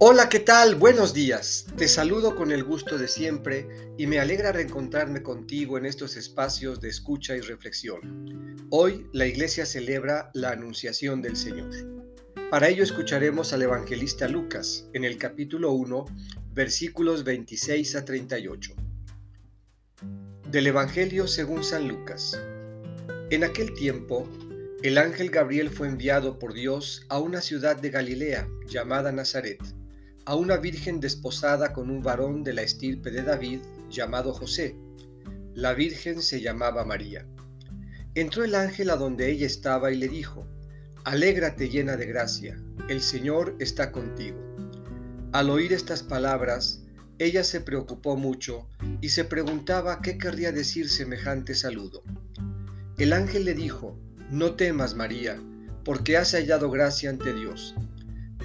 Hola, ¿qué tal? Buenos días. Te saludo con el gusto de siempre y me alegra reencontrarme contigo en estos espacios de escucha y reflexión. Hoy la iglesia celebra la Anunciación del Señor. Para ello escucharemos al evangelista Lucas en el capítulo 1, versículos 26 a 38. Del Evangelio según San Lucas. En aquel tiempo, el ángel Gabriel fue enviado por Dios a una ciudad de Galilea llamada Nazaret a una virgen desposada con un varón de la estirpe de David llamado José. La virgen se llamaba María. Entró el ángel a donde ella estaba y le dijo, Alégrate llena de gracia, el Señor está contigo. Al oír estas palabras, ella se preocupó mucho y se preguntaba qué querría decir semejante saludo. El ángel le dijo, No temas, María, porque has hallado gracia ante Dios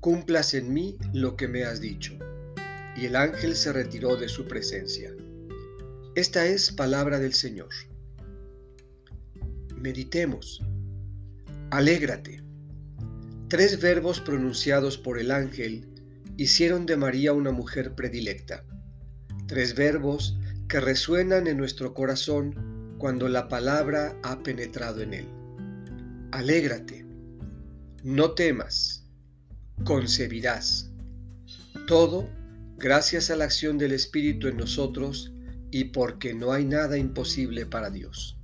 cumplas en mí lo que me has dicho. Y el ángel se retiró de su presencia. Esta es palabra del Señor. Meditemos. Alégrate. Tres verbos pronunciados por el ángel hicieron de María una mujer predilecta. Tres verbos que resuenan en nuestro corazón cuando la palabra ha penetrado en él. Alégrate. No temas concebirás. Todo gracias a la acción del Espíritu en nosotros y porque no hay nada imposible para Dios.